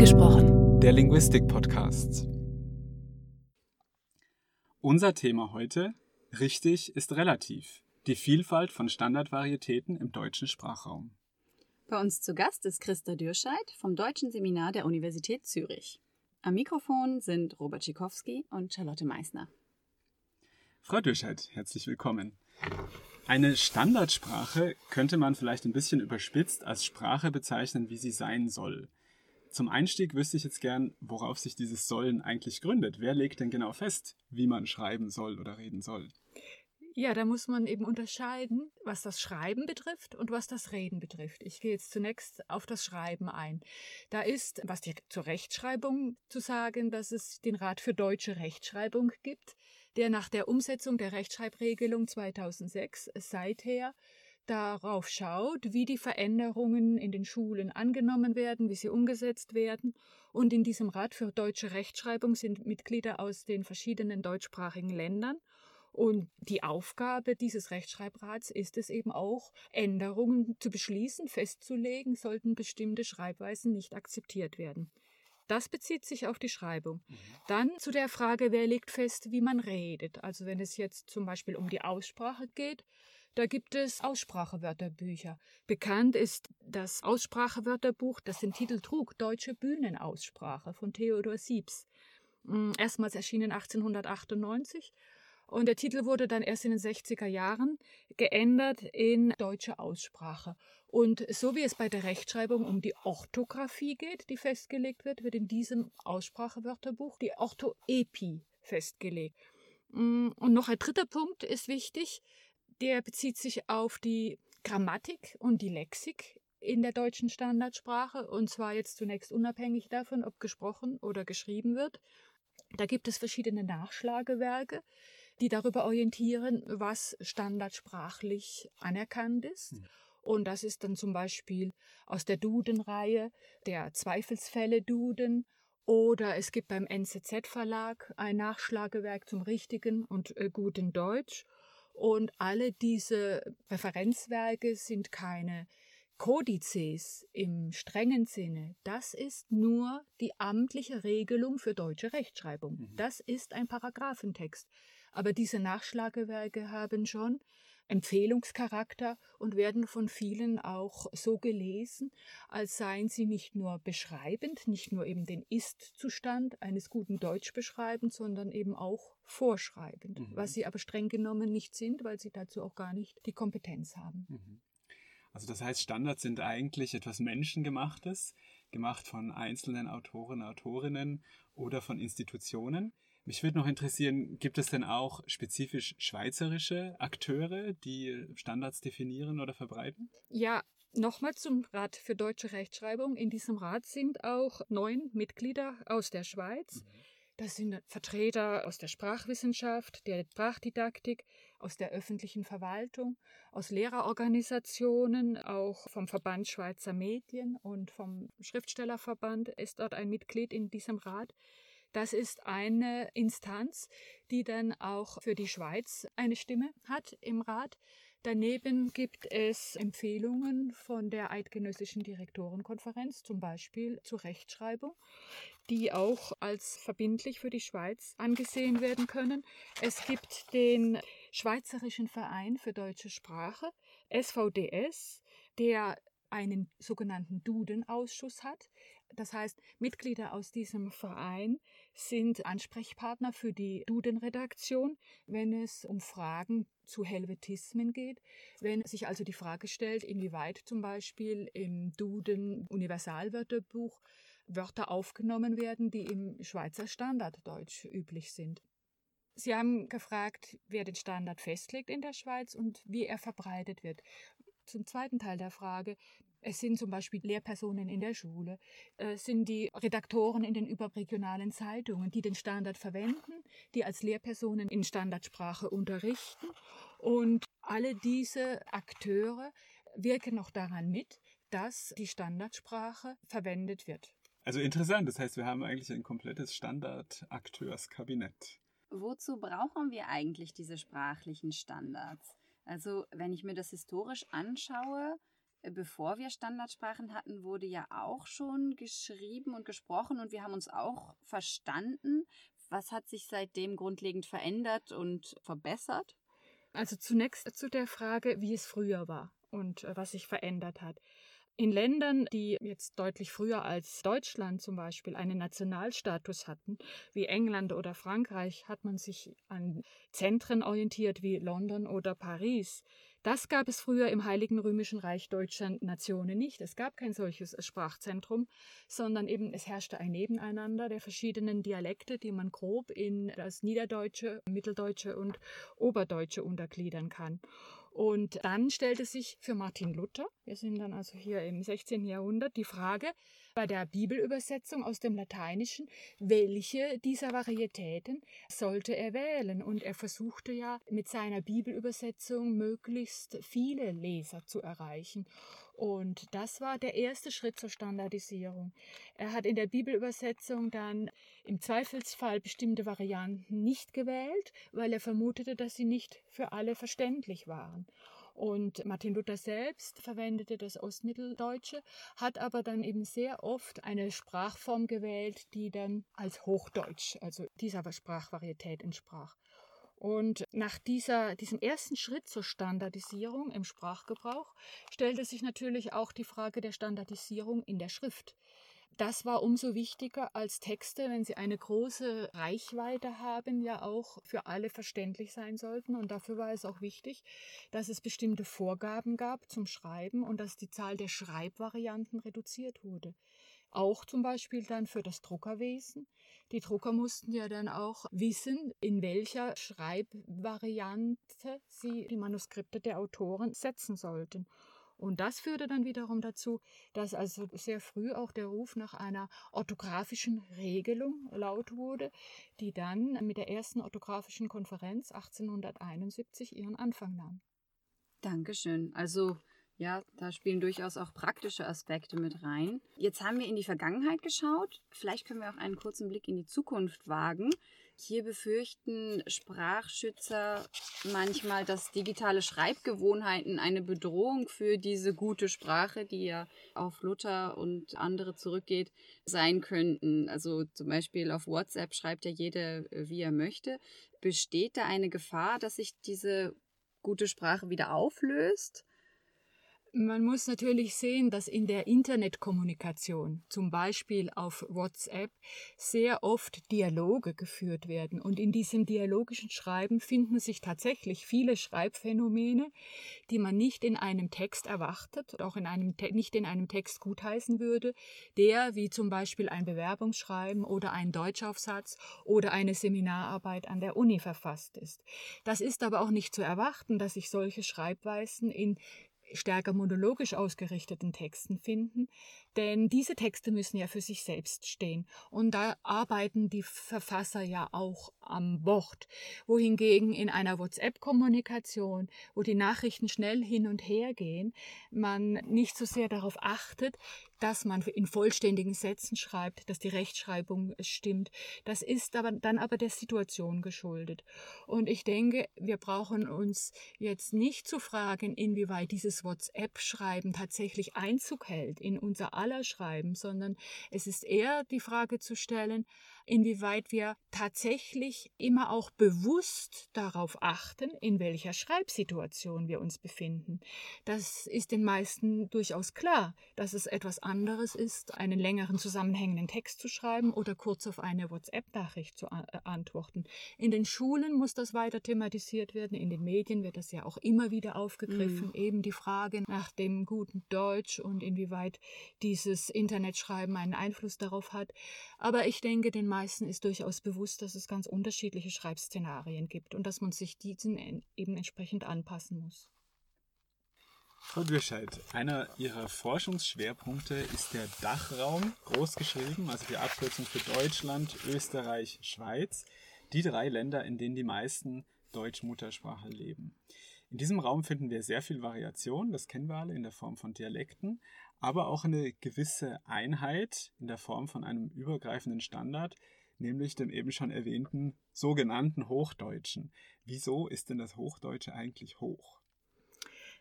Angesprochen. Der Linguistik-Podcast. Unser Thema heute, richtig, ist relativ. Die Vielfalt von Standardvarietäten im deutschen Sprachraum. Bei uns zu Gast ist Christa Dürscheid vom Deutschen Seminar der Universität Zürich. Am Mikrofon sind Robert Schikowski und Charlotte Meissner. Frau Dürscheid, herzlich willkommen. Eine Standardsprache könnte man vielleicht ein bisschen überspitzt als Sprache bezeichnen, wie sie sein soll. Zum Einstieg wüsste ich jetzt gern, worauf sich dieses Sollen eigentlich gründet. Wer legt denn genau fest, wie man schreiben soll oder reden soll? Ja, da muss man eben unterscheiden, was das Schreiben betrifft und was das Reden betrifft. Ich gehe jetzt zunächst auf das Schreiben ein. Da ist, was die, zur Rechtschreibung zu sagen, dass es den Rat für deutsche Rechtschreibung gibt, der nach der Umsetzung der Rechtschreibregelung 2006 seither darauf schaut, wie die Veränderungen in den Schulen angenommen werden, wie sie umgesetzt werden. Und in diesem Rat für deutsche Rechtschreibung sind Mitglieder aus den verschiedenen deutschsprachigen Ländern. Und die Aufgabe dieses Rechtschreibrats ist es eben auch, Änderungen zu beschließen, festzulegen, sollten bestimmte Schreibweisen nicht akzeptiert werden. Das bezieht sich auf die Schreibung. Mhm. Dann zu der Frage, wer legt fest, wie man redet. Also wenn es jetzt zum Beispiel um die Aussprache geht, da gibt es Aussprachewörterbücher. Bekannt ist das Aussprachewörterbuch, das den Titel trug, Deutsche Bühnenaussprache von Theodor Siebs. Hm, erstmals erschienen 1898 und der Titel wurde dann erst in den 60er Jahren geändert in deutsche Aussprache. Und so wie es bei der Rechtschreibung um die Orthographie geht, die festgelegt wird, wird in diesem Aussprachewörterbuch die Orthoepie festgelegt. Hm, und noch ein dritter Punkt ist wichtig der bezieht sich auf die Grammatik und die Lexik in der deutschen Standardsprache und zwar jetzt zunächst unabhängig davon, ob gesprochen oder geschrieben wird. Da gibt es verschiedene Nachschlagewerke, die darüber orientieren, was standardsprachlich anerkannt ist. Hm. Und das ist dann zum Beispiel aus der Duden-Reihe der Zweifelsfälle-Duden oder es gibt beim NZZ-Verlag ein Nachschlagewerk zum richtigen und äh, guten Deutsch. Und alle diese Referenzwerke sind keine Kodizes im strengen Sinne. Das ist nur die amtliche Regelung für deutsche Rechtschreibung. Mhm. Das ist ein Paragraphentext. Aber diese Nachschlagewerke haben schon Empfehlungscharakter und werden von vielen auch so gelesen, als seien sie nicht nur beschreibend, nicht nur eben den Ist-Zustand eines guten Deutsch beschreibend, sondern eben auch vorschreibend, mhm. was sie aber streng genommen nicht sind, weil sie dazu auch gar nicht die Kompetenz haben. Mhm. Also das heißt, Standards sind eigentlich etwas Menschengemachtes, gemacht von einzelnen Autoren, Autorinnen oder von Institutionen. Mich würde noch interessieren, gibt es denn auch spezifisch schweizerische Akteure, die Standards definieren oder verbreiten? Ja, Nochmal zum Rat für deutsche Rechtschreibung. In diesem Rat sind auch neun Mitglieder aus der Schweiz. Mhm. Das sind Vertreter aus der Sprachwissenschaft, der Sprachdidaktik, aus der öffentlichen Verwaltung, aus Lehrerorganisationen, auch vom Verband Schweizer Medien und vom Schriftstellerverband ist dort ein Mitglied in diesem Rat. Das ist eine Instanz, die dann auch für die Schweiz eine Stimme hat im Rat. Daneben gibt es Empfehlungen von der Eidgenössischen Direktorenkonferenz, zum Beispiel zur Rechtschreibung, die auch als verbindlich für die Schweiz angesehen werden können. Es gibt den Schweizerischen Verein für deutsche Sprache, SVDS, der einen sogenannten Duden-Ausschuss hat. Das heißt, Mitglieder aus diesem Verein sind Ansprechpartner für die Duden-Redaktion, wenn es um Fragen zu Helvetismen geht. Wenn sich also die Frage stellt, inwieweit zum Beispiel im Duden Universalwörterbuch Wörter aufgenommen werden, die im Schweizer Standarddeutsch üblich sind. Sie haben gefragt, wer den Standard festlegt in der Schweiz und wie er verbreitet wird. Zum zweiten Teil der Frage. Es sind zum Beispiel Lehrpersonen in der Schule, es sind die Redaktoren in den überregionalen Zeitungen, die den Standard verwenden, die als Lehrpersonen in Standardsprache unterrichten. Und alle diese Akteure wirken noch daran mit, dass die Standardsprache verwendet wird. Also interessant, das heißt, wir haben eigentlich ein komplettes Standardakteurskabinett. Wozu brauchen wir eigentlich diese sprachlichen Standards? Also wenn ich mir das historisch anschaue, bevor wir Standardsprachen hatten, wurde ja auch schon geschrieben und gesprochen und wir haben uns auch verstanden. Was hat sich seitdem grundlegend verändert und verbessert? Also zunächst zu der Frage, wie es früher war und äh, was sich verändert hat. In Ländern, die jetzt deutlich früher als Deutschland zum Beispiel einen Nationalstatus hatten, wie England oder Frankreich, hat man sich an Zentren orientiert wie London oder Paris. Das gab es früher im Heiligen Römischen Reich deutscher Nationen nicht. Es gab kein solches Sprachzentrum, sondern eben es herrschte ein Nebeneinander der verschiedenen Dialekte, die man grob in das Niederdeutsche, Mitteldeutsche und Oberdeutsche untergliedern kann. Und dann stellte sich für Martin Luther, wir sind dann also hier im 16. Jahrhundert, die Frage bei der Bibelübersetzung aus dem Lateinischen, welche dieser Varietäten sollte er wählen? Und er versuchte ja mit seiner Bibelübersetzung möglichst viele Leser zu erreichen. Und das war der erste Schritt zur Standardisierung. Er hat in der Bibelübersetzung dann im Zweifelsfall bestimmte Varianten nicht gewählt, weil er vermutete, dass sie nicht für alle verständlich waren. Und Martin Luther selbst verwendete das Ostmitteldeutsche, hat aber dann eben sehr oft eine Sprachform gewählt, die dann als Hochdeutsch, also dieser Sprachvarietät entsprach. Und nach dieser, diesem ersten Schritt zur Standardisierung im Sprachgebrauch stellte sich natürlich auch die Frage der Standardisierung in der Schrift. Das war umso wichtiger als Texte, wenn sie eine große Reichweite haben, ja auch für alle verständlich sein sollten. Und dafür war es auch wichtig, dass es bestimmte Vorgaben gab zum Schreiben und dass die Zahl der Schreibvarianten reduziert wurde. Auch zum Beispiel dann für das Druckerwesen. Die Drucker mussten ja dann auch wissen, in welcher Schreibvariante sie die Manuskripte der Autoren setzen sollten. Und das führte dann wiederum dazu, dass also sehr früh auch der Ruf nach einer orthografischen Regelung laut wurde, die dann mit der ersten orthografischen Konferenz 1871 ihren Anfang nahm. Dankeschön. Also ja, da spielen durchaus auch praktische Aspekte mit rein. Jetzt haben wir in die Vergangenheit geschaut. Vielleicht können wir auch einen kurzen Blick in die Zukunft wagen. Hier befürchten Sprachschützer manchmal, dass digitale Schreibgewohnheiten eine Bedrohung für diese gute Sprache, die ja auf Luther und andere zurückgeht, sein könnten. Also zum Beispiel auf WhatsApp schreibt ja jeder, wie er möchte. Besteht da eine Gefahr, dass sich diese gute Sprache wieder auflöst? Man muss natürlich sehen, dass in der Internetkommunikation, zum Beispiel auf WhatsApp, sehr oft Dialoge geführt werden. Und in diesem dialogischen Schreiben finden sich tatsächlich viele Schreibphänomene, die man nicht in einem Text erwartet, auch in einem, nicht in einem Text gutheißen würde, der wie zum Beispiel ein Bewerbungsschreiben oder ein Deutschaufsatz oder eine Seminararbeit an der Uni verfasst ist. Das ist aber auch nicht zu erwarten, dass sich solche Schreibweisen in stärker monologisch ausgerichteten Texten finden, denn diese Texte müssen ja für sich selbst stehen. Und da arbeiten die Verfasser ja auch am Wort, wohingegen in einer WhatsApp-Kommunikation, wo die Nachrichten schnell hin und her gehen, man nicht so sehr darauf achtet, dass man in vollständigen Sätzen schreibt, dass die Rechtschreibung stimmt. Das ist aber dann aber der Situation geschuldet. Und ich denke, wir brauchen uns jetzt nicht zu fragen, inwieweit dieses WhatsApp-Schreiben tatsächlich Einzug hält in unser aller Schreiben, sondern es ist eher die Frage zu stellen, inwieweit wir tatsächlich immer auch bewusst darauf achten, in welcher Schreibsituation wir uns befinden. Das ist den meisten durchaus klar, dass es etwas anderes ist, einen längeren zusammenhängenden Text zu schreiben oder kurz auf eine WhatsApp-Nachricht zu äh, antworten. In den Schulen muss das weiter thematisiert werden, in den Medien wird das ja auch immer wieder aufgegriffen, mhm. eben die Frage nach dem guten Deutsch und inwieweit dieses Internetschreiben einen Einfluss darauf hat. Aber ich denke, den meisten ist durchaus bewusst, dass es ganz unterschiedliche Schreibszenarien gibt und dass man sich diesen eben entsprechend anpassen muss. Frau Dürscheid, einer Ihrer Forschungsschwerpunkte ist der Dachraum, großgeschrieben, also die Abkürzung für Deutschland, Österreich, Schweiz, die drei Länder, in denen die meisten Deutsch-Muttersprache leben. In diesem Raum finden wir sehr viel Variation, das kennen wir alle in der Form von Dialekten, aber auch eine gewisse Einheit in der Form von einem übergreifenden Standard, nämlich dem eben schon erwähnten sogenannten Hochdeutschen. Wieso ist denn das Hochdeutsche eigentlich hoch?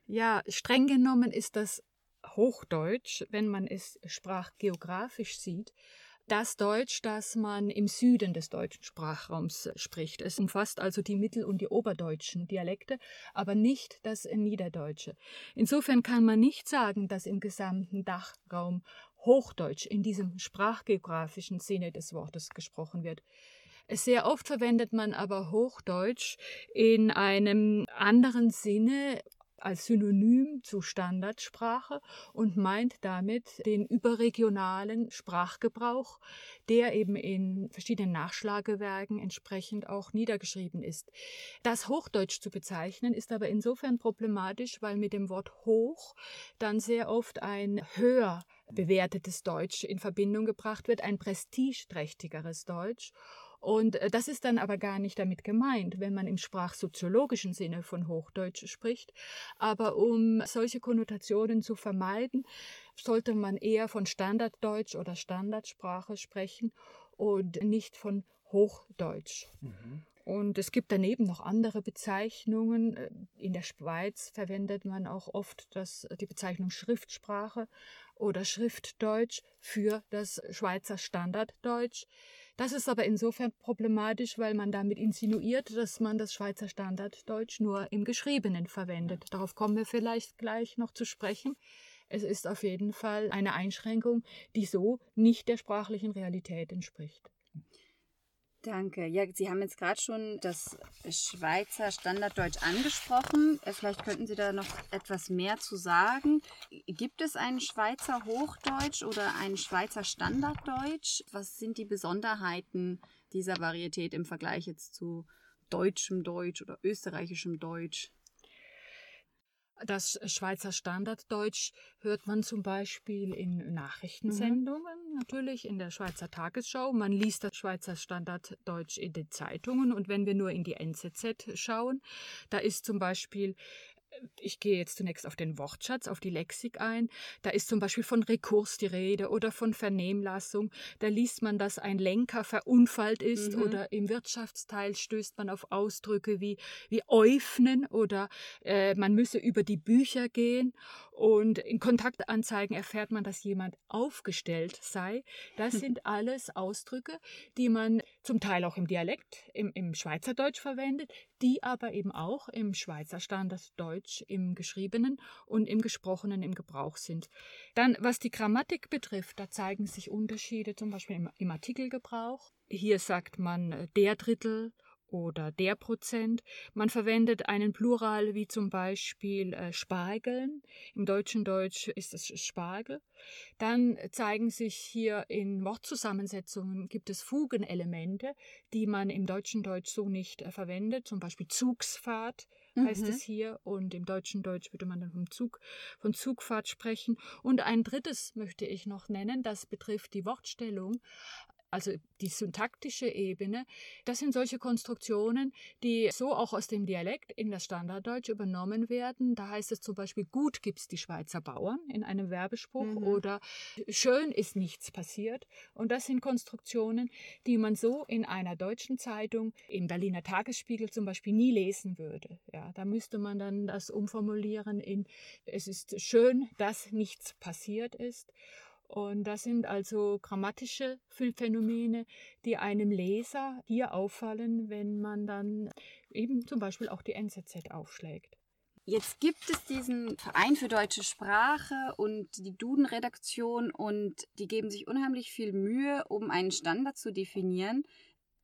Ja, streng genommen ist das Hochdeutsch, wenn man es sprachgeografisch sieht, das Deutsch, das man im Süden des deutschen Sprachraums spricht. Es umfasst also die mittel- und die oberdeutschen Dialekte, aber nicht das Niederdeutsche. Insofern kann man nicht sagen, dass im gesamten Dachraum Hochdeutsch in diesem sprachgeografischen Sinne des Wortes gesprochen wird. Sehr oft verwendet man aber Hochdeutsch in einem anderen Sinne als Synonym zu Standardsprache und meint damit den überregionalen Sprachgebrauch, der eben in verschiedenen Nachschlagewerken entsprechend auch niedergeschrieben ist. Das Hochdeutsch zu bezeichnen ist aber insofern problematisch, weil mit dem Wort hoch dann sehr oft ein höher bewertetes Deutsch in Verbindung gebracht wird, ein prestigeträchtigeres Deutsch. Und äh, das ist dann aber gar nicht damit gemeint, wenn man im sprachsoziologischen Sinne von Hochdeutsch spricht. Aber um solche Konnotationen zu vermeiden, sollte man eher von Standarddeutsch oder Standardsprache sprechen und nicht von Hochdeutsch. Mhm. Und es gibt daneben noch andere Bezeichnungen. In der Schweiz verwendet man auch oft das, die Bezeichnung Schriftsprache oder Schriftdeutsch für das Schweizer Standarddeutsch. Das ist aber insofern problematisch, weil man damit insinuiert, dass man das Schweizer Standarddeutsch nur im Geschriebenen verwendet. Darauf kommen wir vielleicht gleich noch zu sprechen. Es ist auf jeden Fall eine Einschränkung, die so nicht der sprachlichen Realität entspricht. Danke. Ja, Sie haben jetzt gerade schon das Schweizer Standarddeutsch angesprochen. Äh, vielleicht könnten Sie da noch etwas mehr zu sagen. Gibt es ein Schweizer Hochdeutsch oder ein Schweizer Standarddeutsch? Was sind die Besonderheiten dieser Varietät im Vergleich jetzt zu deutschem Deutsch oder österreichischem Deutsch? Das Schweizer Standarddeutsch hört man zum Beispiel in Nachrichtensendungen, mhm. natürlich in der Schweizer Tagesschau. Man liest das Schweizer Standarddeutsch in den Zeitungen und wenn wir nur in die NZZ schauen, da ist zum Beispiel ich gehe jetzt zunächst auf den Wortschatz, auf die Lexik ein. Da ist zum Beispiel von Rekurs die Rede oder von Vernehmlassung. Da liest man, dass ein Lenker verunfallt ist mhm. oder im Wirtschaftsteil stößt man auf Ausdrücke wie, wie öffnen oder äh, man müsse über die Bücher gehen. Und in Kontaktanzeigen erfährt man, dass jemand aufgestellt sei. Das sind alles Ausdrücke, die man zum Teil auch im Dialekt, im, im Schweizerdeutsch verwendet, die aber eben auch im Schweizer Standarddeutsch im Geschriebenen und im Gesprochenen im Gebrauch sind. Dann, was die Grammatik betrifft, da zeigen sich Unterschiede zum Beispiel im, im Artikelgebrauch. Hier sagt man äh, der Drittel oder der Prozent. Man verwendet einen Plural wie zum Beispiel äh, Spargeln. Im deutschen Deutsch ist es Spargel. Dann zeigen sich hier in Wortzusammensetzungen gibt es Fugenelemente, die man im deutschen Deutsch so nicht äh, verwendet. Zum Beispiel Zugsfahrt heißt mhm. es hier und im deutschen Deutsch würde man dann vom Zug, von Zugfahrt sprechen. Und ein drittes möchte ich noch nennen, das betrifft die Wortstellung also die syntaktische Ebene, das sind solche Konstruktionen, die so auch aus dem Dialekt in das Standarddeutsch übernommen werden. Da heißt es zum Beispiel, gut gibt's die Schweizer Bauern in einem Werbespruch mhm. oder schön ist nichts passiert. Und das sind Konstruktionen, die man so in einer deutschen Zeitung, im Berliner Tagesspiegel zum Beispiel nie lesen würde. Ja, da müsste man dann das umformulieren in, es ist schön, dass nichts passiert ist. Und das sind also grammatische Phänomene, die einem Leser hier auffallen, wenn man dann eben zum Beispiel auch die NZZ aufschlägt. Jetzt gibt es diesen Verein für deutsche Sprache und die Duden-Redaktion und die geben sich unheimlich viel Mühe, um einen Standard zu definieren.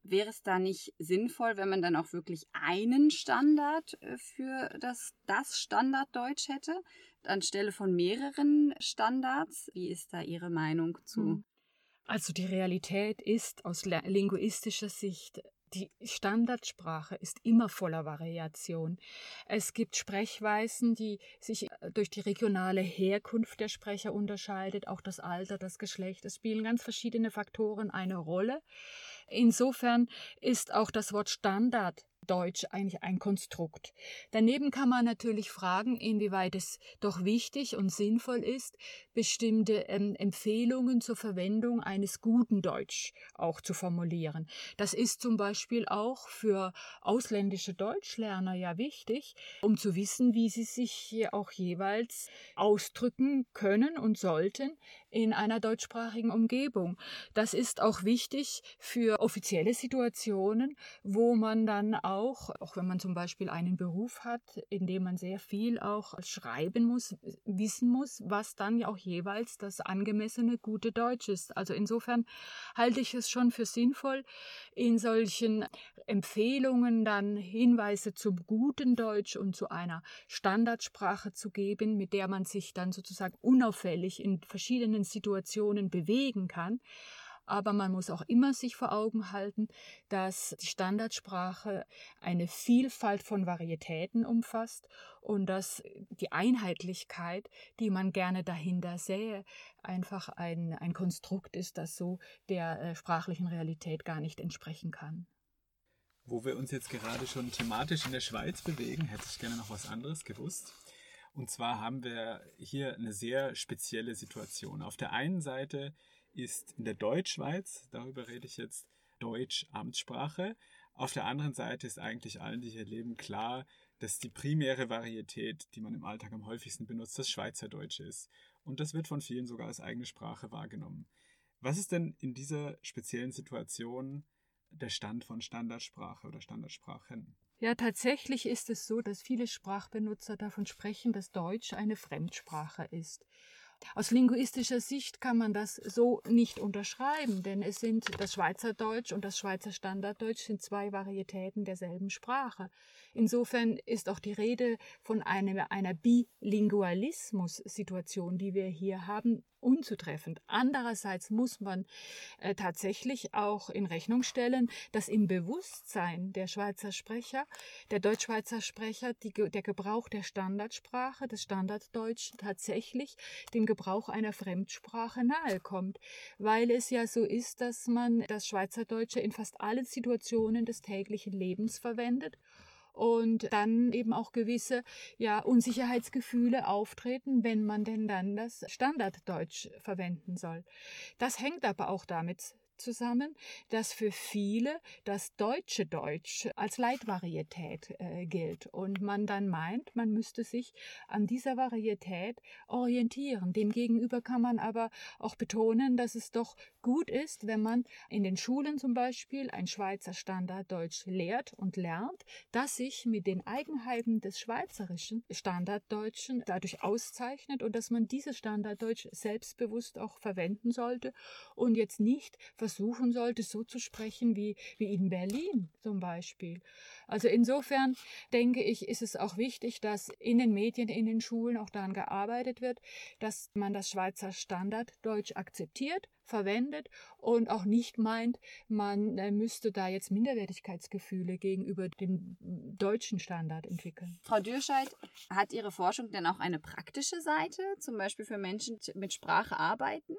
Wäre es da nicht sinnvoll, wenn man dann auch wirklich einen Standard äh, für das, das Standarddeutsch hätte? anstelle von mehreren Standards. Wie ist da Ihre Meinung zu? Hm. Also die Realität ist aus linguistischer Sicht die Standardsprache ist immer voller Variation. Es gibt Sprechweisen, die sich äh, durch die regionale Herkunft der Sprecher unterscheidet, auch das Alter, das Geschlecht. Es spielen ganz verschiedene Faktoren eine Rolle. Insofern ist auch das Wort Standard Deutsch eigentlich ein Konstrukt. Daneben kann man natürlich fragen, inwieweit es doch wichtig und sinnvoll ist, bestimmte ähm, Empfehlungen zur Verwendung eines guten Deutsch auch zu formulieren. Das ist zum Beispiel auch für ausländische Deutschlerner ja wichtig, um zu wissen, wie sie sich hier auch jeweils ausdrücken können und sollten in einer deutschsprachigen Umgebung. Das ist auch wichtig für offizielle Situationen, wo man dann auch, auch wenn man zum Beispiel einen Beruf hat, in dem man sehr viel auch schreiben muss, wissen muss, was dann ja auch jeweils das angemessene gute Deutsch ist. Also insofern halte ich es schon für sinnvoll, in solchen Empfehlungen dann Hinweise zum guten Deutsch und zu einer Standardsprache zu geben, mit der man sich dann sozusagen unauffällig in verschiedenen Situationen bewegen kann. Aber man muss auch immer sich vor Augen halten, dass die Standardsprache eine Vielfalt von Varietäten umfasst und dass die Einheitlichkeit, die man gerne dahinter sähe, einfach ein, ein Konstrukt ist, das so der äh, sprachlichen Realität gar nicht entsprechen kann. Wo wir uns jetzt gerade schon thematisch in der Schweiz bewegen, hätte ich gerne noch was anderes gewusst. Und zwar haben wir hier eine sehr spezielle Situation. Auf der einen Seite ist in der Deutschschweiz, darüber rede ich jetzt, Deutsch Amtssprache. Auf der anderen Seite ist eigentlich allen, die hier leben, klar, dass die primäre Varietät, die man im Alltag am häufigsten benutzt, das Schweizerdeutsch ist. Und das wird von vielen sogar als eigene Sprache wahrgenommen. Was ist denn in dieser speziellen Situation der Stand von Standardsprache oder Standardsprachen? Ja, tatsächlich ist es so, dass viele Sprachbenutzer davon sprechen, dass Deutsch eine Fremdsprache ist. Aus linguistischer Sicht kann man das so nicht unterschreiben, denn es sind das Schweizerdeutsch und das Schweizer Standarddeutsch sind zwei Varietäten derselben Sprache. Insofern ist auch die Rede von einer, einer Bilingualismus-Situation, die wir hier haben, unzutreffend. Andererseits muss man äh, tatsächlich auch in Rechnung stellen, dass im Bewusstsein der Schweizer Sprecher, der Deutschschweizer Sprecher, die, der Gebrauch der Standardsprache, des Standarddeutsch tatsächlich dem Gebrauch einer Fremdsprache nahe kommt, weil es ja so ist, dass man das Schweizerdeutsche in fast allen Situationen des täglichen Lebens verwendet und dann eben auch gewisse ja, Unsicherheitsgefühle auftreten, wenn man denn dann das Standarddeutsch verwenden soll. Das hängt aber auch damit zusammen, dass für viele das deutsche Deutsch als Leitvarietät äh, gilt und man dann meint, man müsste sich an dieser Varietät orientieren. Demgegenüber kann man aber auch betonen, dass es doch gut ist, wenn man in den Schulen zum Beispiel ein Schweizer Standarddeutsch lehrt und lernt, das sich mit den Eigenheiten des schweizerischen Standarddeutschen dadurch auszeichnet und dass man dieses Standarddeutsch selbstbewusst auch verwenden sollte und jetzt nicht versuchen sollte, so zu sprechen wie, wie in Berlin zum Beispiel. Also insofern denke ich, ist es auch wichtig, dass in den Medien, in den Schulen auch daran gearbeitet wird, dass man das Schweizer Standarddeutsch akzeptiert, verwendet und auch nicht meint, man äh, müsste da jetzt Minderwertigkeitsgefühle gegenüber dem deutschen Standard entwickeln. Frau Dürscheid, hat Ihre Forschung denn auch eine praktische Seite, zum Beispiel für Menschen, die mit Sprache arbeiten?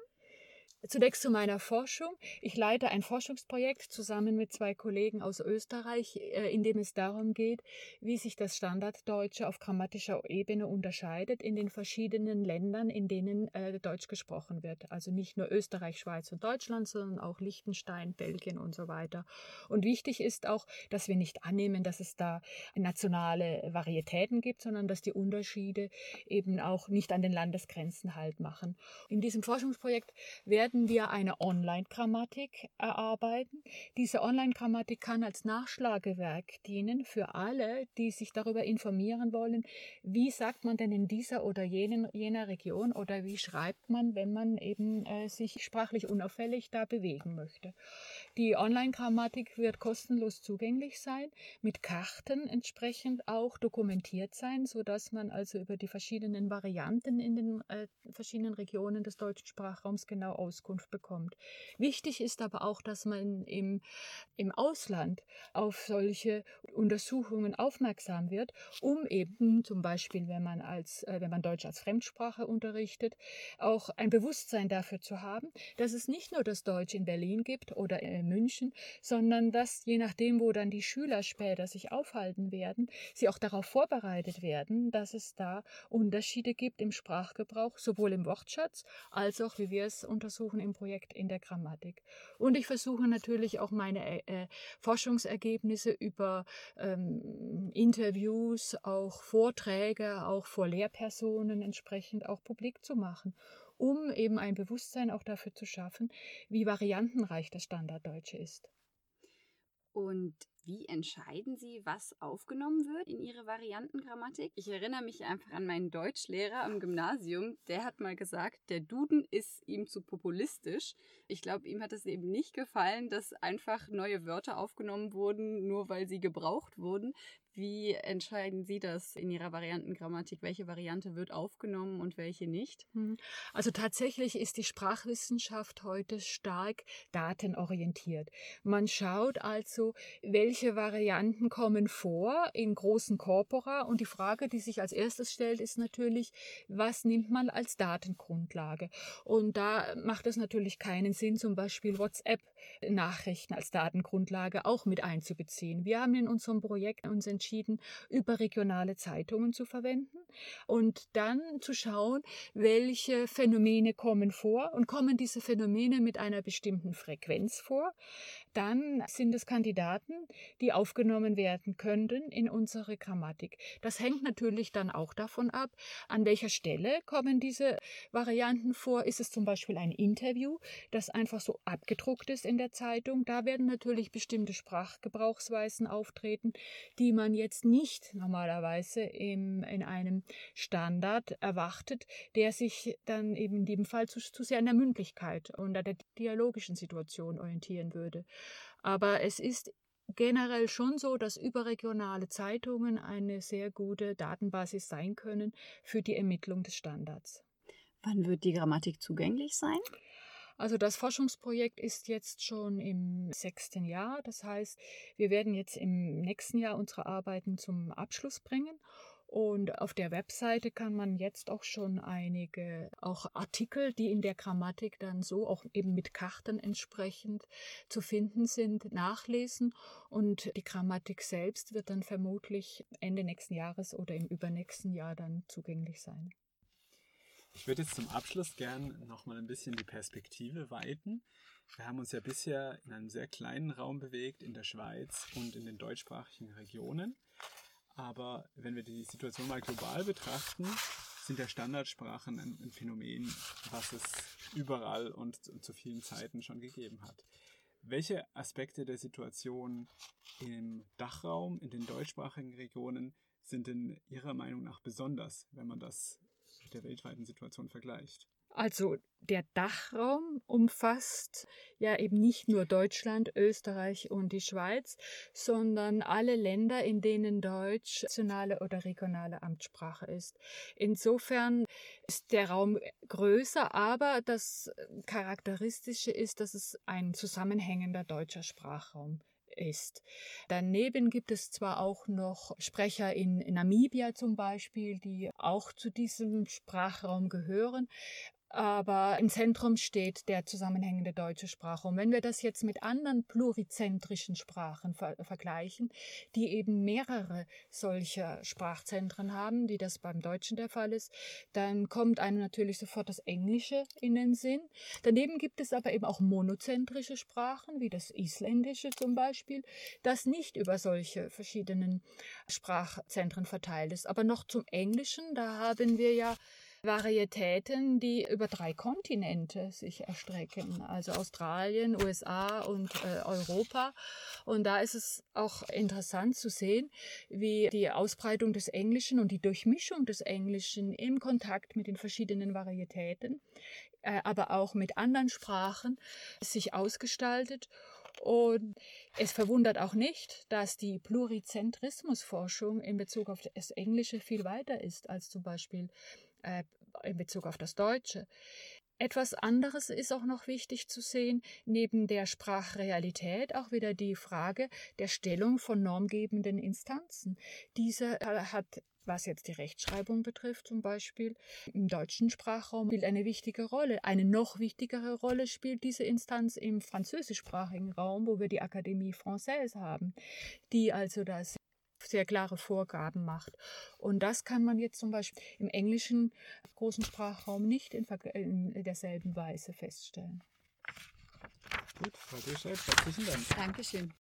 Zunächst zu meiner Forschung. Ich leite ein Forschungsprojekt zusammen mit zwei Kollegen aus Österreich, äh, in dem es darum geht, wie sich das Standarddeutsche auf grammatischer Ebene unterscheidet in den verschiedenen Ländern, in denen äh, Deutsch gesprochen wird. Also nicht nur Österreich, Schweiz und Deutschland, sondern auch Liechtenstein, Belgien und so weiter. Und wichtig ist auch, dass wir nicht annehmen, dass es da nationale Varietäten gibt, sondern dass die Unterschiede eben auch nicht an den Landesgrenzen halt machen. In diesem Forschungsprojekt werden werden wir eine Online-Grammatik erarbeiten. Diese Online-Grammatik kann als Nachschlagewerk dienen für alle, die sich darüber informieren wollen, wie sagt man denn in dieser oder jenen, jener Region oder wie schreibt man, wenn man eben äh, sich sprachlich unauffällig da bewegen möchte. Die Online-Grammatik wird kostenlos zugänglich sein, mit Karten entsprechend auch dokumentiert sein, sodass man also über die verschiedenen Varianten in den äh, verschiedenen Regionen des deutschen Sprachraums genau aus Auskunft bekommt. Wichtig ist aber auch, dass man im, im Ausland auf solche Untersuchungen aufmerksam wird, um eben zum Beispiel, wenn man als, äh, wenn man Deutsch als Fremdsprache unterrichtet, auch ein Bewusstsein dafür zu haben, dass es nicht nur das Deutsch in Berlin gibt oder in München, sondern dass je nachdem, wo dann die Schüler später sich aufhalten werden, sie auch darauf vorbereitet werden, dass es da Unterschiede gibt im Sprachgebrauch, sowohl im Wortschatz als auch, wie wir es untersuchen, im Projekt in der Grammatik. Und ich versuche natürlich auch meine äh, Forschungsergebnisse über ähm, Interviews, auch Vorträge, auch vor Lehrpersonen entsprechend auch publik zu machen um eben ein Bewusstsein auch dafür zu schaffen, wie variantenreich das Standarddeutsche ist. Und wie entscheiden Sie, was aufgenommen wird in Ihre Variantengrammatik? Ich erinnere mich einfach an meinen Deutschlehrer am Gymnasium. Der hat mal gesagt, der Duden ist ihm zu populistisch. Ich glaube, ihm hat es eben nicht gefallen, dass einfach neue Wörter aufgenommen wurden, nur weil sie gebraucht wurden. Wie entscheiden Sie das in Ihrer Variantengrammatik? Welche Variante wird aufgenommen und welche nicht? Hm. Also tatsächlich ist die Sprachwissenschaft heute stark datenorientiert. Man schaut also, welche Varianten kommen vor in großen Corpora und die Frage, die sich als erstes stellt, ist natürlich, was nimmt man als Datengrundlage? Und da macht es natürlich keinen Sinn, zum Beispiel WhatsApp-Nachrichten als Datengrundlage auch mit einzubeziehen. Wir haben in unserem Projekt uns entschieden, entschieden, überregionale Zeitungen zu verwenden und dann zu schauen, welche Phänomene kommen vor und kommen diese Phänomene mit einer bestimmten Frequenz vor. Dann sind es Kandidaten, die aufgenommen werden könnten in unsere Grammatik. Das hängt natürlich dann auch davon ab, an welcher Stelle kommen diese Varianten vor. Ist es zum Beispiel ein Interview, das einfach so abgedruckt ist in der Zeitung? Da werden natürlich bestimmte Sprachgebrauchsweisen auftreten, die man jetzt nicht normalerweise im, in einem Standard erwartet, der sich dann eben in dem Fall zu, zu sehr an der Mündlichkeit und an der dialogischen Situation orientieren würde. Aber es ist generell schon so, dass überregionale Zeitungen eine sehr gute Datenbasis sein können für die Ermittlung des Standards. Wann wird die Grammatik zugänglich sein? Also das Forschungsprojekt ist jetzt schon im sechsten Jahr. Das heißt, wir werden jetzt im nächsten Jahr unsere Arbeiten zum Abschluss bringen. Und auf der Webseite kann man jetzt auch schon einige auch Artikel, die in der Grammatik dann so auch eben mit Karten entsprechend zu finden sind, nachlesen. Und die Grammatik selbst wird dann vermutlich Ende nächsten Jahres oder im übernächsten Jahr dann zugänglich sein. Ich würde jetzt zum Abschluss gern nochmal ein bisschen die Perspektive weiten. Wir haben uns ja bisher in einem sehr kleinen Raum bewegt, in der Schweiz und in den deutschsprachigen Regionen. Aber wenn wir die Situation mal global betrachten, sind ja Standardsprachen ein, Phänomen, was es überall und zu vielen Zeiten schon gegeben hat. Welche Aspekte der Situation im Dachraum, in den deutschsprachigen Regionen sind denn Ihrer Meinung nach besonders, wenn man das mit der weltweiten Situation vergleicht? Also der Dachraum umfasst ja eben nicht nur Deutschland, Österreich und die Schweiz, sondern alle Länder, in denen Deutsch nationale oder regionale Amtssprache ist. Insofern ist der Raum größer, aber das Charakteristische ist, dass es ein zusammenhängender deutscher Sprachraum ist. Daneben gibt es zwar auch noch Sprecher in Namibia zum Beispiel, die auch zu diesem Sprachraum gehören, aber im Zentrum steht der zusammenhängende deutsche Sprachraum. Wenn wir das jetzt mit anderen plurizentrischen Sprachen ver vergleichen, die eben mehrere solcher Sprachzentren haben, wie das beim Deutschen der Fall ist, dann kommt einem natürlich sofort das Englische in den Sinn. Daneben gibt es aber eben auch monozentrische Sprachen, wie das Isländische zum Beispiel, das nicht über solche verschiedenen Sprachzentren verteilt ist. Aber noch zum Englischen, da haben wir ja Varietäten, die über drei Kontinente sich erstrecken, also Australien, USA und äh, Europa. Und da ist es auch interessant zu sehen, wie die Ausbreitung des Englischen und die Durchmischung des Englischen im Kontakt mit den verschiedenen Varietäten, äh, aber auch mit anderen Sprachen sich ausgestaltet. Und es verwundert auch nicht, dass die Plurizentrismusforschung in Bezug auf das Englische viel weiter ist als zum Beispiel äh, in Bezug auf das Deutsche. Etwas anderes ist auch noch wichtig zu sehen, neben der Sprachrealität auch wieder die Frage der Stellung von normgebenden Instanzen. Diese hat was jetzt die Rechtschreibung betrifft, zum Beispiel im deutschen Sprachraum, spielt eine wichtige Rolle. Eine noch wichtigere Rolle spielt diese Instanz im französischsprachigen Raum, wo wir die Akademie Française haben, die also das sehr klare Vorgaben macht. Und das kann man jetzt zum Beispiel im englischen großen Sprachraum nicht in, in derselben Weise feststellen. Gut, Frau Duschek, herzlichen Dank. Dankeschön.